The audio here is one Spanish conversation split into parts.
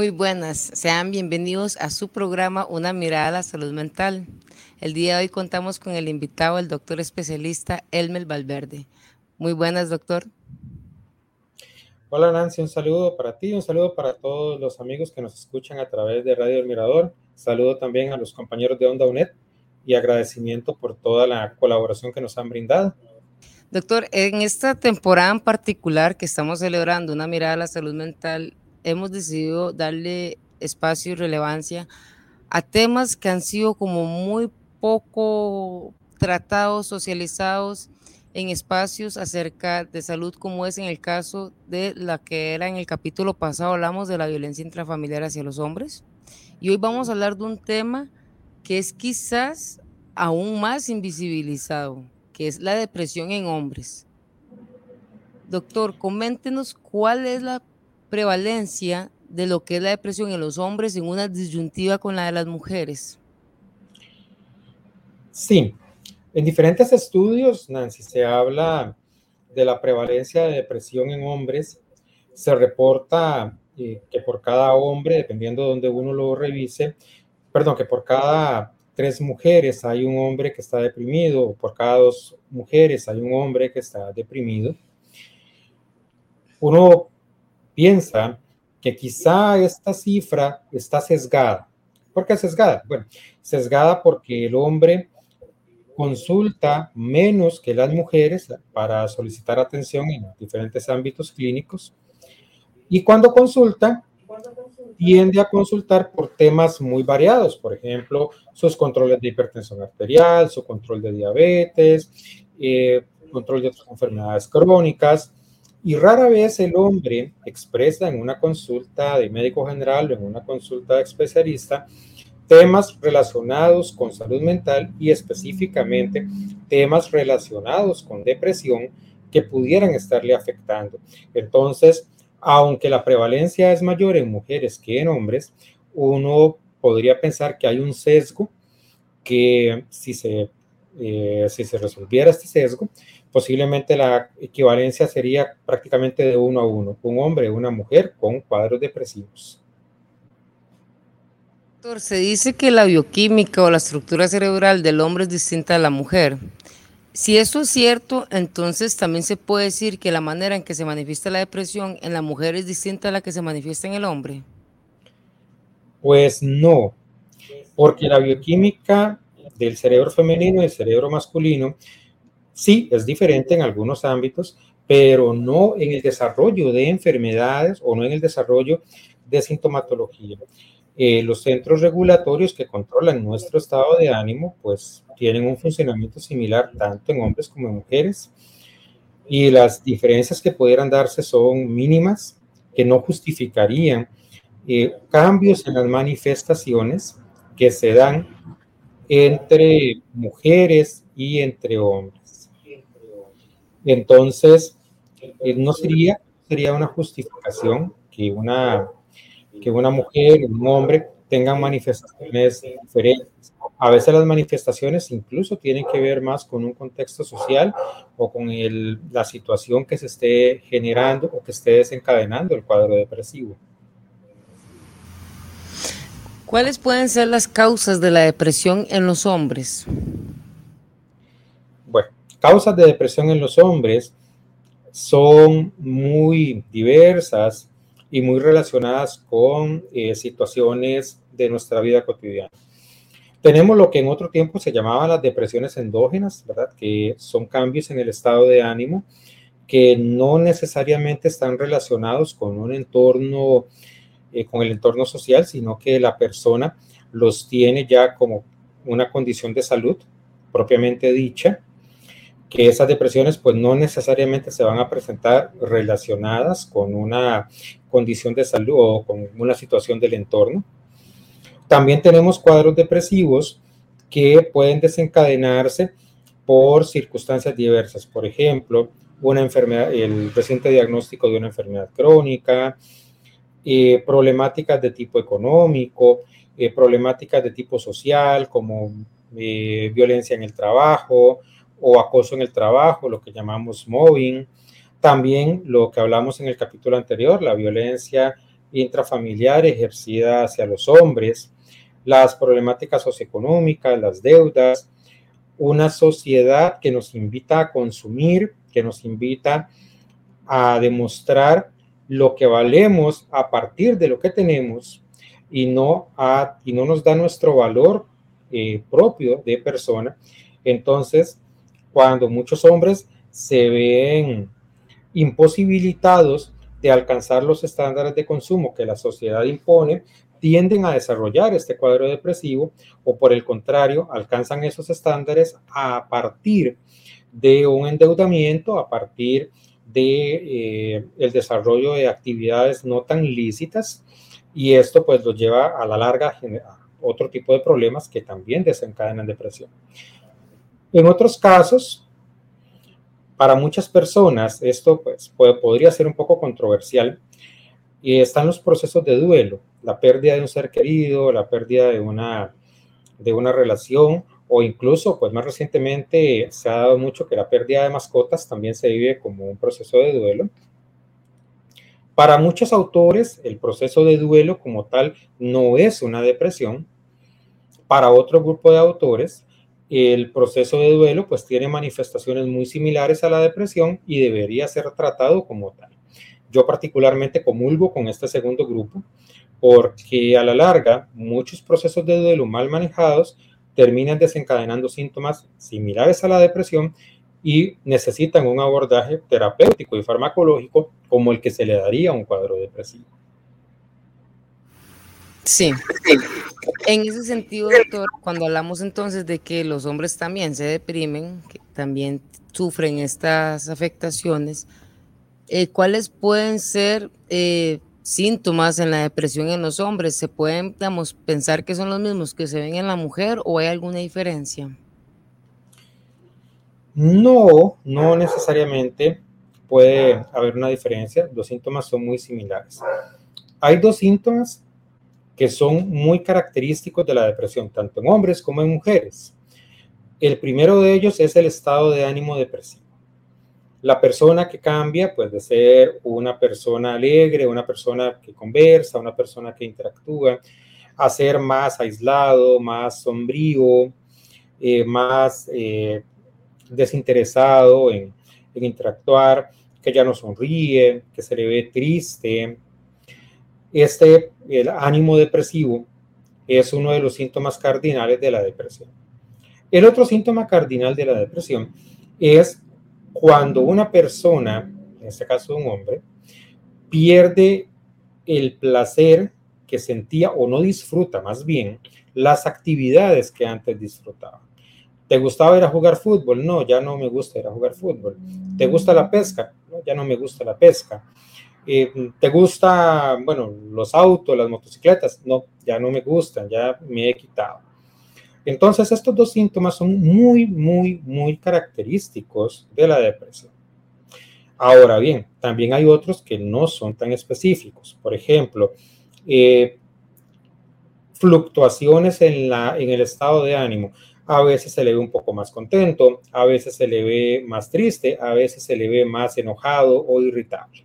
Muy buenas, sean bienvenidos a su programa Una mirada a la salud mental. El día de hoy contamos con el invitado, el doctor especialista Elmer Valverde. Muy buenas, doctor. Hola Nancy, un saludo para ti, un saludo para todos los amigos que nos escuchan a través de Radio El Mirador. Saludo también a los compañeros de Onda UNED y agradecimiento por toda la colaboración que nos han brindado. Doctor, en esta temporada en particular que estamos celebrando una mirada a la salud mental, hemos decidido darle espacio y relevancia a temas que han sido como muy poco tratados, socializados en espacios acerca de salud, como es en el caso de la que era en el capítulo pasado, hablamos de la violencia intrafamiliar hacia los hombres. Y hoy vamos a hablar de un tema que es quizás aún más invisibilizado, que es la depresión en hombres. Doctor, coméntenos cuál es la prevalencia de lo que es la depresión en los hombres en una disyuntiva con la de las mujeres. Sí, en diferentes estudios, Nancy, se habla de la prevalencia de depresión en hombres. Se reporta eh, que por cada hombre, dependiendo de donde uno lo revise, perdón, que por cada tres mujeres hay un hombre que está deprimido, por cada dos mujeres hay un hombre que está deprimido. Uno piensa que quizá esta cifra está sesgada. ¿Por qué sesgada? Bueno, sesgada porque el hombre consulta menos que las mujeres para solicitar atención en diferentes ámbitos clínicos. Y cuando consulta, tiende a consultar por temas muy variados, por ejemplo, sus controles de hipertensión arterial, su control de diabetes, eh, control de otras enfermedades crónicas, y rara vez el hombre expresa en una consulta de médico general o en una consulta de especialista temas relacionados con salud mental y específicamente temas relacionados con depresión que pudieran estarle afectando. Entonces, aunque la prevalencia es mayor en mujeres que en hombres, uno podría pensar que hay un sesgo que si se, eh, si se resolviera este sesgo, posiblemente la equivalencia sería prácticamente de uno a uno, un hombre y una mujer con cuadros depresivos. Doctor, se dice que la bioquímica o la estructura cerebral del hombre es distinta a la mujer. Si eso es cierto, entonces también se puede decir que la manera en que se manifiesta la depresión en la mujer es distinta a la que se manifiesta en el hombre. Pues no, porque la bioquímica del cerebro femenino y el cerebro masculino Sí, es diferente en algunos ámbitos, pero no en el desarrollo de enfermedades o no en el desarrollo de sintomatología. Eh, los centros regulatorios que controlan nuestro estado de ánimo, pues tienen un funcionamiento similar tanto en hombres como en mujeres y las diferencias que pudieran darse son mínimas, que no justificarían eh, cambios en las manifestaciones que se dan entre mujeres y entre hombres. Entonces, eh, no sería, sería una justificación que una, que una mujer, un hombre tengan manifestaciones diferentes. A veces las manifestaciones incluso tienen que ver más con un contexto social o con la situación que se esté generando o que esté desencadenando el cuadro depresivo. ¿Cuáles pueden ser las causas de la depresión en los hombres? causas de depresión en los hombres son muy diversas y muy relacionadas con eh, situaciones de nuestra vida cotidiana. Tenemos lo que en otro tiempo se llamaban las depresiones endógenas, ¿verdad? Que son cambios en el estado de ánimo que no necesariamente están relacionados con un entorno, eh, con el entorno social, sino que la persona los tiene ya como una condición de salud propiamente dicha que esas depresiones pues no necesariamente se van a presentar relacionadas con una condición de salud o con una situación del entorno. También tenemos cuadros depresivos que pueden desencadenarse por circunstancias diversas. Por ejemplo, una enfermedad, el reciente diagnóstico de una enfermedad crónica, eh, problemáticas de tipo económico, eh, problemáticas de tipo social, como eh, violencia en el trabajo o acoso en el trabajo, lo que llamamos mobbing. También lo que hablamos en el capítulo anterior, la violencia intrafamiliar ejercida hacia los hombres, las problemáticas socioeconómicas, las deudas, una sociedad que nos invita a consumir, que nos invita a demostrar lo que valemos a partir de lo que tenemos y no, y no nos da nuestro valor eh, propio de persona. Entonces, cuando muchos hombres se ven imposibilitados de alcanzar los estándares de consumo que la sociedad impone, tienden a desarrollar este cuadro depresivo o por el contrario, alcanzan esos estándares a partir de un endeudamiento, a partir de eh, el desarrollo de actividades no tan lícitas y esto pues los lleva a la larga a otro tipo de problemas que también desencadenan depresión. En otros casos, para muchas personas esto pues podría ser un poco controversial y están los procesos de duelo, la pérdida de un ser querido, la pérdida de una, de una relación o incluso, pues más recientemente se ha dado mucho que la pérdida de mascotas también se vive como un proceso de duelo. Para muchos autores, el proceso de duelo como tal no es una depresión. Para otro grupo de autores, el proceso de duelo pues tiene manifestaciones muy similares a la depresión y debería ser tratado como tal. Yo particularmente comulgo con este segundo grupo porque a la larga muchos procesos de duelo mal manejados terminan desencadenando síntomas similares a la depresión y necesitan un abordaje terapéutico y farmacológico como el que se le daría a un cuadro depresivo. Sí. En ese sentido, doctor, cuando hablamos entonces de que los hombres también se deprimen, que también sufren estas afectaciones, eh, ¿cuáles pueden ser eh, síntomas en la depresión en los hombres? ¿Se pueden, pensar que son los mismos que se ven en la mujer o hay alguna diferencia? No, no necesariamente puede haber una diferencia. Los síntomas son muy similares. Hay dos síntomas que son muy característicos de la depresión, tanto en hombres como en mujeres. El primero de ellos es el estado de ánimo depresivo la persona que cambia, pues de ser una persona alegre, una persona que conversa, una persona que interactúa, a ser más aislado, más sombrío, eh, más eh, desinteresado en, en interactuar, que ya no sonríe, que se le ve triste. Este, el ánimo depresivo, es uno de los síntomas cardinales de la depresión. El otro síntoma cardinal de la depresión es cuando una persona, en este caso un hombre, pierde el placer que sentía o no disfruta más bien las actividades que antes disfrutaba. ¿Te gustaba ir a jugar fútbol? No, ya no me gusta ir a jugar fútbol. ¿Te gusta la pesca? No, ya no me gusta la pesca. Eh, ¿Te gusta, bueno, los autos, las motocicletas? No, ya no me gustan, ya me he quitado. Entonces, estos dos síntomas son muy, muy, muy característicos de la depresión. Ahora bien, también hay otros que no son tan específicos. Por ejemplo, eh, fluctuaciones en, la, en el estado de ánimo. A veces se le ve un poco más contento, a veces se le ve más triste, a veces se le ve más enojado o irritable.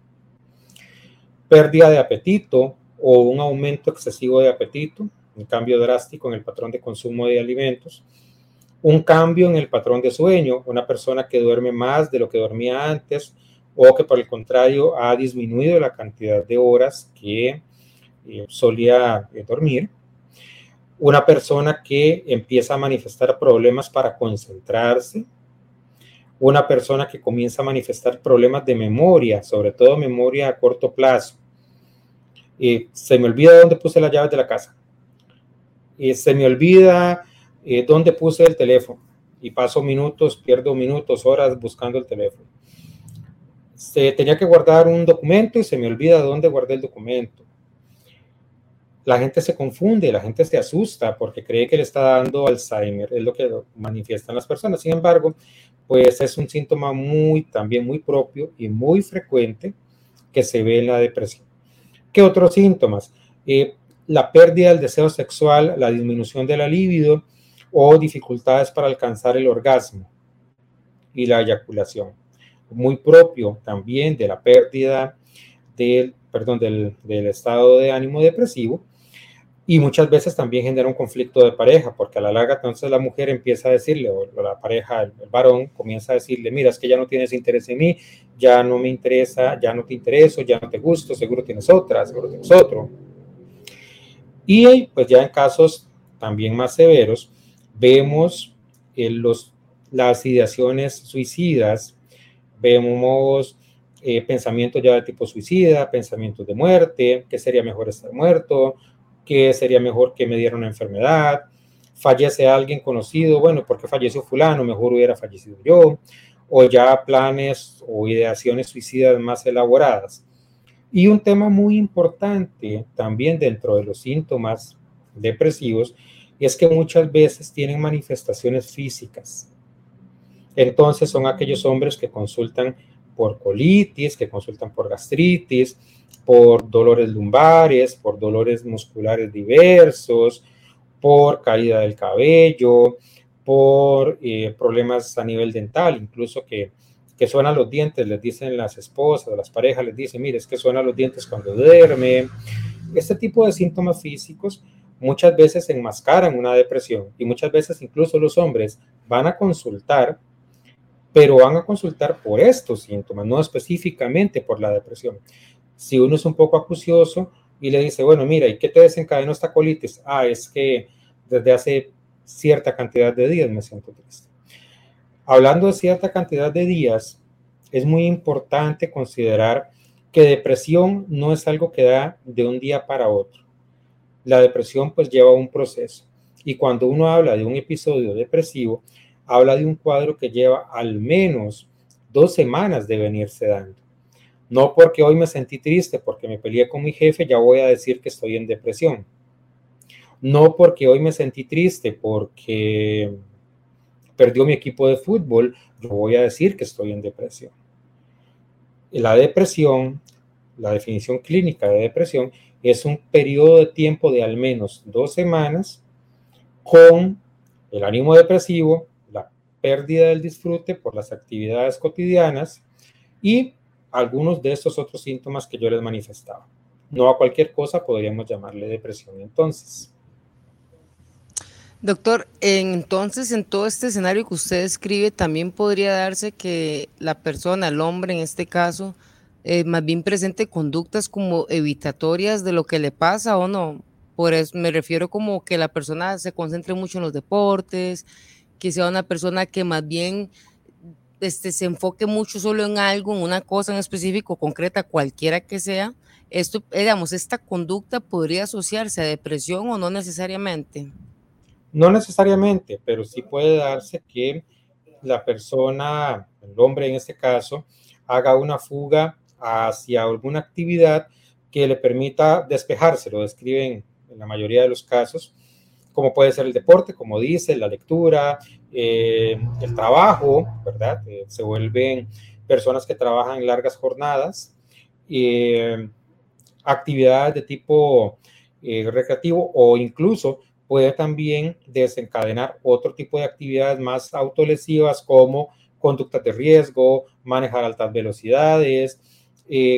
Pérdida de apetito o un aumento excesivo de apetito, un cambio drástico en el patrón de consumo de alimentos, un cambio en el patrón de sueño, una persona que duerme más de lo que dormía antes o que por el contrario ha disminuido la cantidad de horas que eh, solía eh, dormir, una persona que empieza a manifestar problemas para concentrarse, una persona que comienza a manifestar problemas de memoria, sobre todo memoria a corto plazo. Eh, se me olvida dónde puse las llaves de la casa, se me olvida eh, dónde puse el teléfono y paso minutos, pierdo minutos, horas buscando el teléfono. Se tenía que guardar un documento y se me olvida dónde guardé el documento. La gente se confunde, la gente se asusta porque cree que le está dando Alzheimer, es lo que manifiestan las personas. Sin embargo, pues es un síntoma muy, también muy propio y muy frecuente que se ve en la depresión. ¿Qué otros síntomas? Eh, la pérdida del deseo sexual, la disminución de la libido o dificultades para alcanzar el orgasmo y la eyaculación. Muy propio también de la pérdida del, perdón, del, estado de ánimo depresivo y muchas veces también genera un conflicto de pareja, porque a la larga entonces la mujer empieza a decirle, o la pareja, el, varón, comienza a decirle, mira, es que ya no tienes interés en mí, ya no me interesa, ya no te intereso, ya no te gusto, seguro tienes otra, seguro tienes otro. Y pues ya en casos también más severos, vemos los, las ideaciones suicidas, vemos eh, pensamientos ya de tipo suicida, pensamientos de muerte, que sería mejor estar muerto, que sería mejor que me diera una enfermedad, fallece alguien conocido, bueno, porque falleció fulano, mejor hubiera fallecido yo, o ya planes o ideaciones suicidas más elaboradas. Y un tema muy importante también dentro de los síntomas depresivos es que muchas veces tienen manifestaciones físicas. Entonces son aquellos hombres que consultan por colitis, que consultan por gastritis, por dolores lumbares, por dolores musculares diversos, por caída del cabello, por eh, problemas a nivel dental, incluso que, que suenan los dientes, les dicen las esposas las parejas, les dicen, mire, es que suenan los dientes cuando duerme. Este tipo de síntomas físicos muchas veces enmascaran una depresión y muchas veces incluso los hombres van a consultar, pero van a consultar por estos síntomas, no específicamente por la depresión. Si uno es un poco acucioso y le dice, bueno, mira, ¿y qué te desencadenó esta colitis? Ah, es que desde hace cierta cantidad de días me siento triste. Hablando de cierta cantidad de días, es muy importante considerar que depresión no es algo que da de un día para otro. La depresión pues lleva un proceso y cuando uno habla de un episodio depresivo, habla de un cuadro que lleva al menos dos semanas de venirse dando. No porque hoy me sentí triste, porque me peleé con mi jefe, ya voy a decir que estoy en depresión. No porque hoy me sentí triste, porque perdió mi equipo de fútbol, yo voy a decir que estoy en depresión. La depresión, la definición clínica de depresión, es un periodo de tiempo de al menos dos semanas con el ánimo depresivo, la pérdida del disfrute por las actividades cotidianas y algunos de estos otros síntomas que yo les manifestaba. No a cualquier cosa podríamos llamarle depresión entonces. Doctor, entonces en todo este escenario que usted describe, también podría darse que la persona, el hombre en este caso, eh, más bien presente conductas como evitatorias de lo que le pasa o no. Por eso me refiero como que la persona se concentre mucho en los deportes, que sea una persona que más bien este, se enfoque mucho solo en algo, en una cosa en específico, concreta, cualquiera que sea, esto, eh, digamos, esta conducta podría asociarse a depresión o no necesariamente. No necesariamente, pero sí puede darse que la persona, el hombre en este caso, haga una fuga hacia alguna actividad que le permita despejarse, lo describen en la mayoría de los casos, como puede ser el deporte, como dice, la lectura, eh, el trabajo, ¿verdad? Eh, se vuelven personas que trabajan largas jornadas, eh, actividades de tipo recreativo o incluso puede también desencadenar otro tipo de actividades más autolesivas como conductas de riesgo, manejar altas velocidades,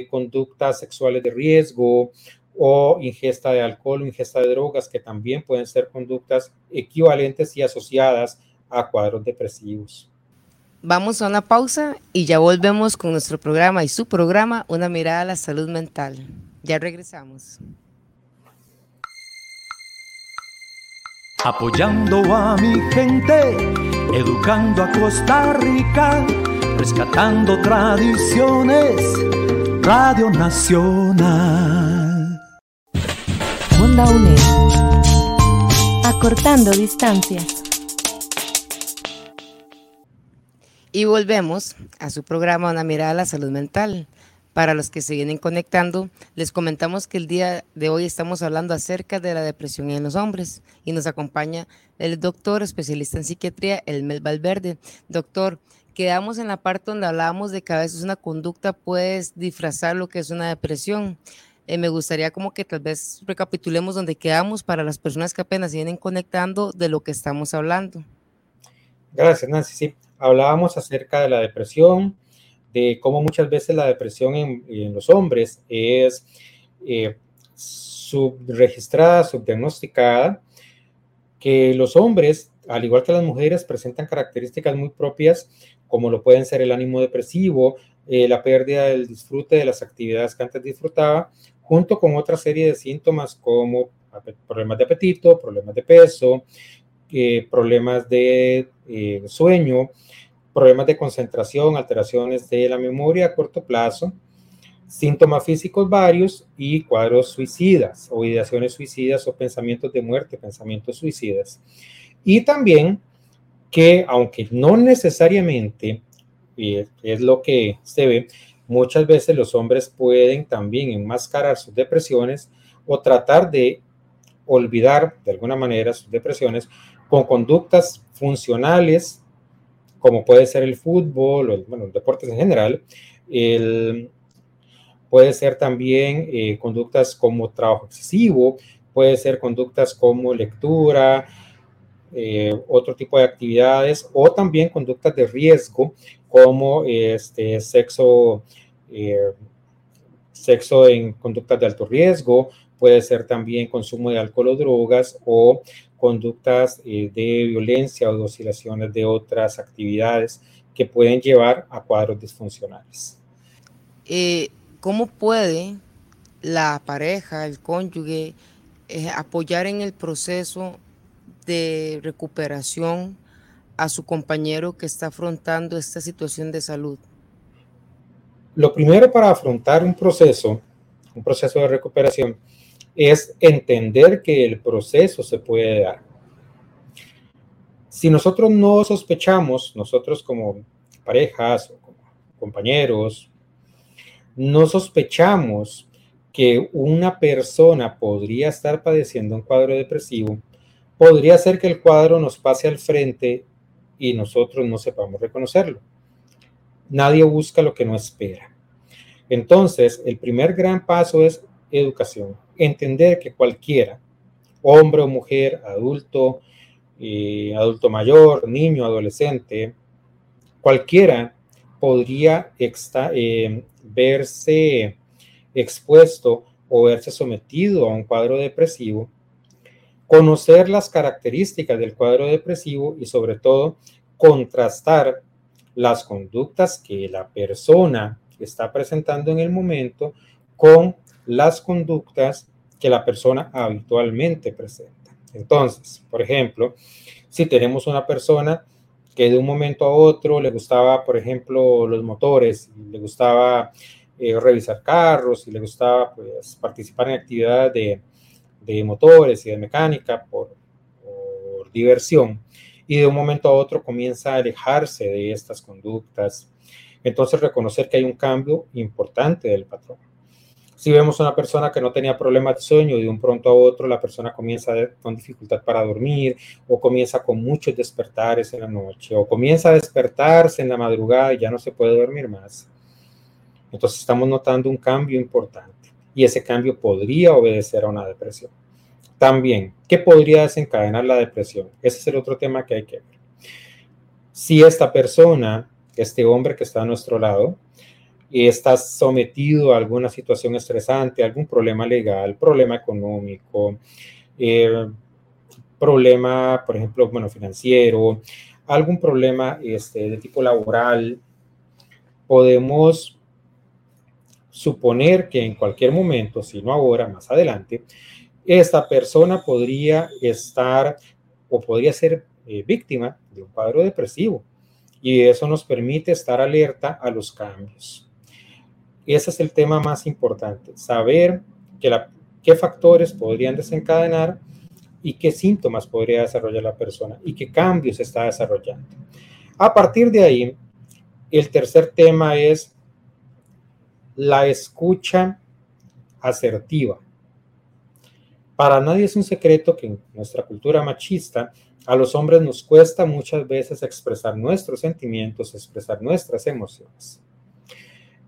conductas sexuales de riesgo o ingesta de alcohol ingesta de drogas, que también pueden ser conductas equivalentes y asociadas a cuadros depresivos. Vamos a una pausa y ya volvemos con nuestro programa y su programa, Una mirada a la salud mental. Ya regresamos. Apoyando a mi gente, educando a Costa Rica, rescatando tradiciones, Radio Nacional. Onda UNED. Acortando distancias. Y volvemos a su programa Una mirada a la salud mental. Para los que se vienen conectando, les comentamos que el día de hoy estamos hablando acerca de la depresión en los hombres y nos acompaña el doctor especialista en psiquiatría, Elmel Valverde. Doctor, quedamos en la parte donde hablábamos de que a veces una conducta puede disfrazar lo que es una depresión. Eh, me gustaría como que tal vez recapitulemos donde quedamos para las personas que apenas vienen conectando de lo que estamos hablando. Gracias, Nancy. Sí, hablábamos acerca de la depresión, de cómo muchas veces la depresión en, los hombres es eh, subregistrada, subdiagnosticada, que los hombres, al igual que las mujeres, presentan características muy propias, como lo pueden ser el ánimo depresivo, eh, la pérdida del disfrute de las actividades que antes disfrutaba, junto con otra serie de síntomas como problemas de apetito, problemas de peso, eh, problemas de eh, sueño, problemas de concentración, alteraciones de la memoria a corto plazo, síntomas físicos varios y cuadros suicidas o ideaciones suicidas o pensamientos de muerte, pensamientos suicidas. Y también que aunque no necesariamente es lo que se ve, muchas veces los hombres pueden también enmascarar sus depresiones o tratar de olvidar de alguna manera sus depresiones con conductas funcionales, como puede ser el fútbol o bueno, deportes en general. Puede ser también eh, conductas como trabajo excesivo, puede ser conductas como lectura, eh, otro tipo de actividades o también conductas de riesgo como este sexo, eh, sexo en conductas de alto riesgo, puede ser también consumo de alcohol o drogas o conductas eh, de violencia o de oscilaciones de otras actividades que pueden llevar a cuadros disfuncionales. Eh, ¿Cómo puede la pareja, el cónyuge, eh, apoyar en el proceso de recuperación a su compañero que está afrontando esta situación de salud? Lo primero para afrontar un proceso, un proceso de recuperación, es entender que el proceso se puede dar. Si nosotros no sospechamos, nosotros como parejas o compañeros, no sospechamos que una persona podría estar padeciendo un cuadro depresivo, podría ser que el cuadro nos pase al frente y nosotros no sepamos reconocerlo. Nadie busca lo que no espera. Entonces, el primer gran paso es educación entender que cualquiera, hombre o mujer, adulto, eh, adulto mayor, niño, adolescente, cualquiera podría eh, verse expuesto o verse sometido a un cuadro depresivo, conocer las características del cuadro depresivo y sobre todo contrastar las conductas que la persona está presentando en el momento con las conductas que la persona habitualmente presenta. Entonces, por ejemplo, si tenemos una persona que de un momento a otro le gustaba, por ejemplo, los motores, le gustaba eh, revisar carros y le gustaba pues, participar en actividades de, de motores y de mecánica por, por diversión, y de un momento a otro comienza a alejarse de estas conductas, entonces reconocer que hay un cambio importante del patrón. Si vemos una persona que no tenía problemas de sueño y de un pronto a otro la persona comienza con dificultad para dormir o comienza con muchos despertares en la noche o comienza a despertarse en la madrugada y ya no se puede dormir más. Entonces estamos notando un cambio importante y ese cambio podría obedecer a una depresión. También, ¿qué podría desencadenar la depresión? Ese es el otro tema que hay que ver. Si esta persona, este hombre que está a nuestro lado, estás sometido a alguna situación estresante, algún problema legal, problema económico, eh, problema, por ejemplo, bueno, financiero, algún problema este, de tipo laboral, podemos suponer que en cualquier momento, si no ahora, más adelante, esta persona podría estar o podría ser eh, víctima de un cuadro depresivo. Y eso nos permite estar alerta a los cambios. Ese es el tema más importante, saber qué factores podrían desencadenar y qué síntomas podría desarrollar la persona y qué cambios está desarrollando. A partir de ahí, El tercer tema es la escucha asertiva. Para nadie es un secreto que en nuestra cultura machista a los hombres nos cuesta muchas veces expresar nuestros sentimientos, expresar nuestras emociones.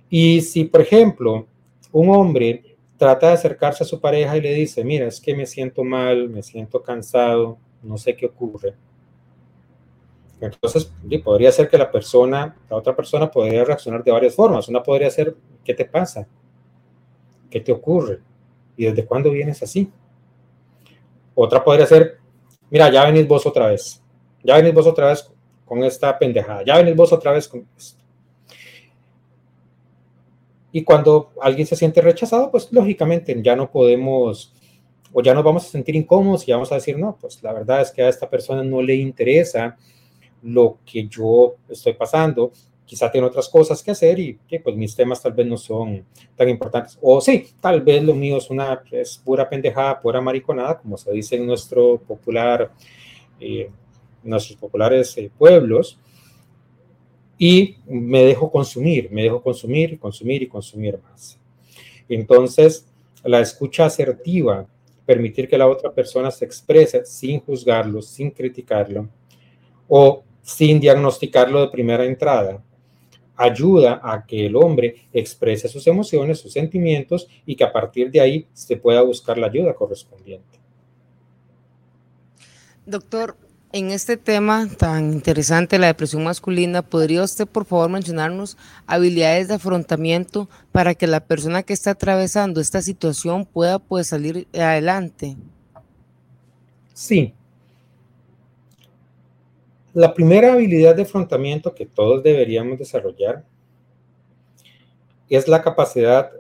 Y si, por ejemplo, un hombre trata de acercarse a su pareja y le dice, mira, es que me siento mal, me siento cansado, no sé qué ocurre. Entonces, podría ser que la persona, la otra persona podría reaccionar de varias formas. Una podría ser, ¿qué te pasa? ¿Qué te ocurre? ¿Y desde cuándo vienes así? Otra podría ser, mira, ya venís vos otra vez. Ya venís vos otra vez con esta pendejada. Ya venís vos otra vez con esto. Y cuando alguien se siente rechazado, pues lógicamente ya no podemos o ya nos vamos a sentir incómodos y vamos a decir, no, pues la verdad es que a esta persona no le interesa lo que yo estoy pasando, quizá tiene otras cosas que hacer y que pues mis temas tal vez no son tan importantes. O sí, tal vez lo mío es una es pura pendejada, pura mariconada, como se dice en nuestro popular, eh, nuestros populares eh, pueblos y me dejo consumir, me dejo consumir, consumir y consumir más. Entonces, la escucha asertiva, permitir que la otra persona se exprese sin juzgarlo, sin criticarlo o sin diagnosticarlo de primera entrada, ayuda a que el hombre exprese sus emociones, sus sentimientos y que a partir de ahí se pueda buscar la ayuda correspondiente. Doctor, en este tema tan interesante, la depresión masculina, ¿podría usted por favor mencionarnos habilidades de afrontamiento para que la persona que está atravesando esta situación pueda pues, salir adelante? Sí. La primera habilidad de afrontamiento que todos deberíamos desarrollar es la capacidad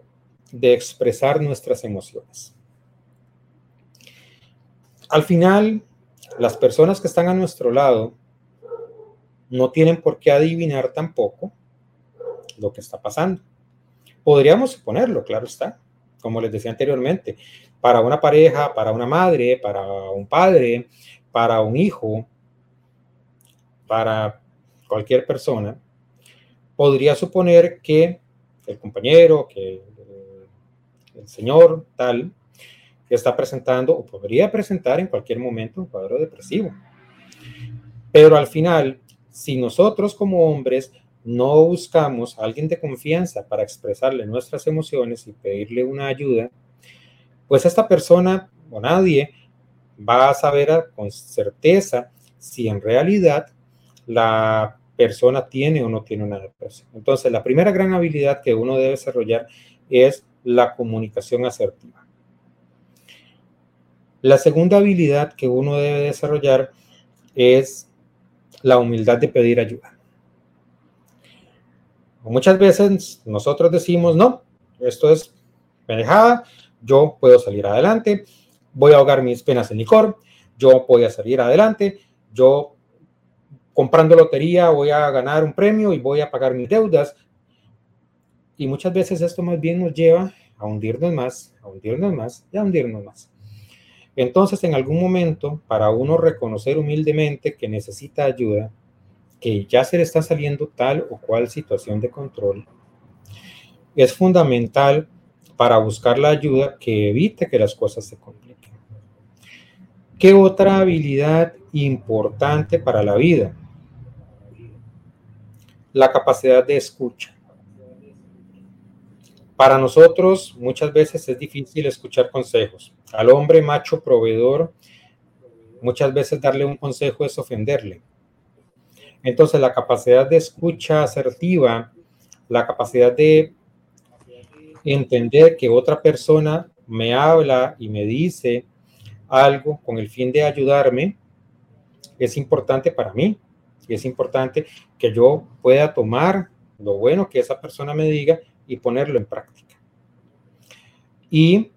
de expresar nuestras emociones. Al final, las personas que están a nuestro lado no tienen por qué adivinar tampoco lo que está pasando. Podríamos suponerlo, claro está, como les decía anteriormente, para una pareja, para una madre, para un padre, para un hijo, para cualquier persona, podría suponer que el compañero, que el señor tal, está presentando o podría presentar en cualquier momento un cuadro depresivo. Pero al final, si nosotros como hombres no buscamos a alguien de confianza para expresarle nuestras emociones y pedirle una ayuda, pues esta persona o nadie va a saber con certeza si en realidad la persona tiene o no tiene una depresión. Entonces, la primera gran habilidad que uno debe desarrollar es la comunicación asertiva. La segunda habilidad que uno debe desarrollar es la humildad de pedir ayuda. Muchas veces nosotros decimos, no, esto es pendejada, yo puedo salir adelante, voy a ahogar mis penas en licor, yo voy a salir adelante, yo comprando lotería voy a ganar un premio y voy a pagar mis deudas. Y muchas veces esto más bien nos lleva a hundirnos más, a hundirnos más y a hundirnos más. Entonces, en algún momento, para uno reconocer humildemente que necesita ayuda, que ya se le está saliendo tal o cual situación de control, es fundamental para buscar la ayuda que evite que las cosas se compliquen. ¿Qué otra habilidad importante para la vida? La capacidad de escucha. Para nosotros muchas veces es difícil escuchar consejos. Al hombre macho proveedor, muchas veces darle un consejo es ofenderle. Entonces la capacidad de escucha asertiva, la capacidad de entender que otra persona me habla y me dice algo con el fin de ayudarme, es importante para mí. Es importante que yo pueda tomar lo bueno que esa persona me diga y ponerlo en práctica. Y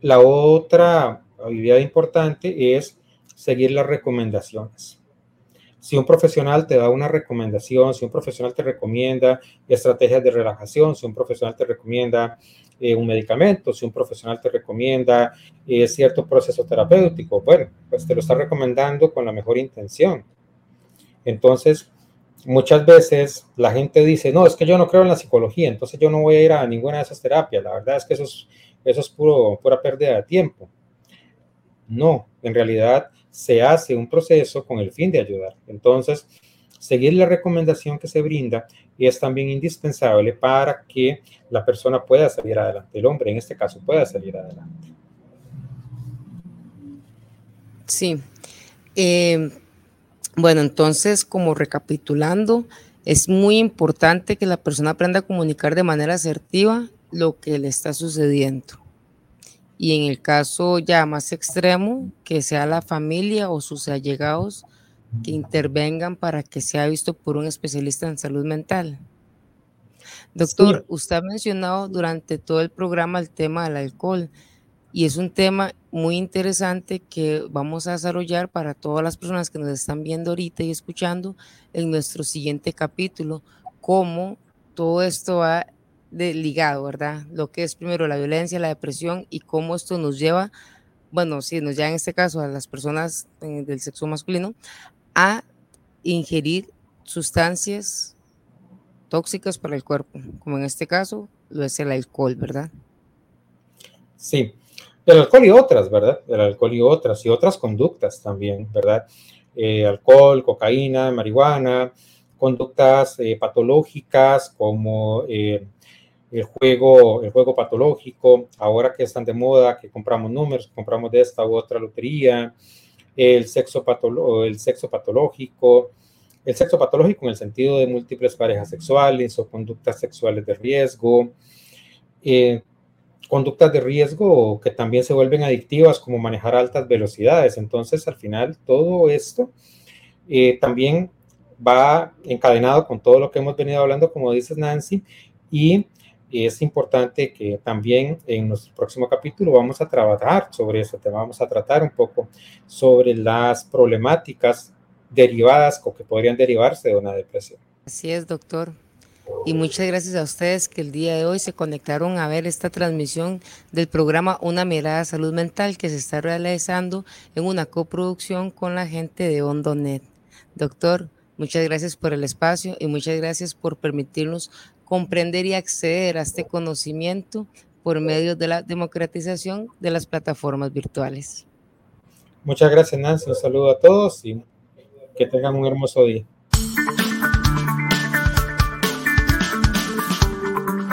la otra habilidad importante es seguir las recomendaciones. Si un profesional te da una recomendación, si un profesional te recomienda estrategias de relajación, si un profesional te recomienda eh, un medicamento, si un profesional te recomienda eh, cierto proceso terapéutico, bueno, pues te lo está recomendando con la mejor intención. Entonces, muchas veces la gente dice, no, es que yo no creo en la psicología, entonces yo no voy a ir a ninguna de esas terapias. La verdad es que eso es, eso es puro, pura pérdida de tiempo. No, en realidad se hace un proceso con el fin de ayudar. Entonces, seguir la recomendación que se brinda es también indispensable para que la persona pueda salir adelante, el hombre en este caso pueda salir adelante. Sí. Eh, bueno, entonces, como recapitulando, es muy importante que la persona aprenda a comunicar de manera asertiva lo que le está sucediendo. Y en el caso ya más extremo, que sea la familia o sus allegados que intervengan para que sea visto por un especialista en salud mental. Doctor, usted ha mencionado durante todo el programa el tema del alcohol y es un tema muy interesante que vamos a desarrollar para todas las personas que nos están viendo ahorita y escuchando en nuestro siguiente capítulo, cómo todo esto va ligado, ¿verdad? Lo que es primero la violencia, la depresión y cómo esto nos lleva, bueno, sí, nos lleva en este caso a las personas eh, del sexo masculino a ingerir sustancias tóxicas para el cuerpo, como en este caso lo es el alcohol, ¿verdad? Sí, el alcohol y otras, ¿verdad? El alcohol y otras, y otras conductas también, ¿verdad? Eh, alcohol, cocaína, marihuana, conductas eh, patológicas como eh, el, juego, el juego patológico, ahora que están de moda, que compramos números, compramos de esta u otra lotería, el sexo, el sexo patológico, el sexo patológico en el sentido de múltiples parejas sexuales o conductas sexuales de riesgo, eh, conductas de riesgo que también se vuelven adictivas como manejar altas velocidades. Entonces, al final, todo esto eh, también va encadenado con todo lo que hemos venido hablando, como dices Nancy, y es importante que también en nuestro próximo capítulo vamos a trabajar sobre eso, te vamos a tratar un poco sobre las problemáticas derivadas o que podrían derivarse de una depresión. Así es, doctor. Y muchas gracias a ustedes que el día de hoy se conectaron a ver esta transmisión del programa Una Mirada a Salud Mental que se está realizando en una coproducción con la gente de Hondonet. Doctor, muchas gracias por el espacio y muchas gracias por permitirnos comprender y acceder a este conocimiento por medio de la democratización de las plataformas virtuales. Muchas gracias, Nancy. Un saludo a todos y que tengan un hermoso día.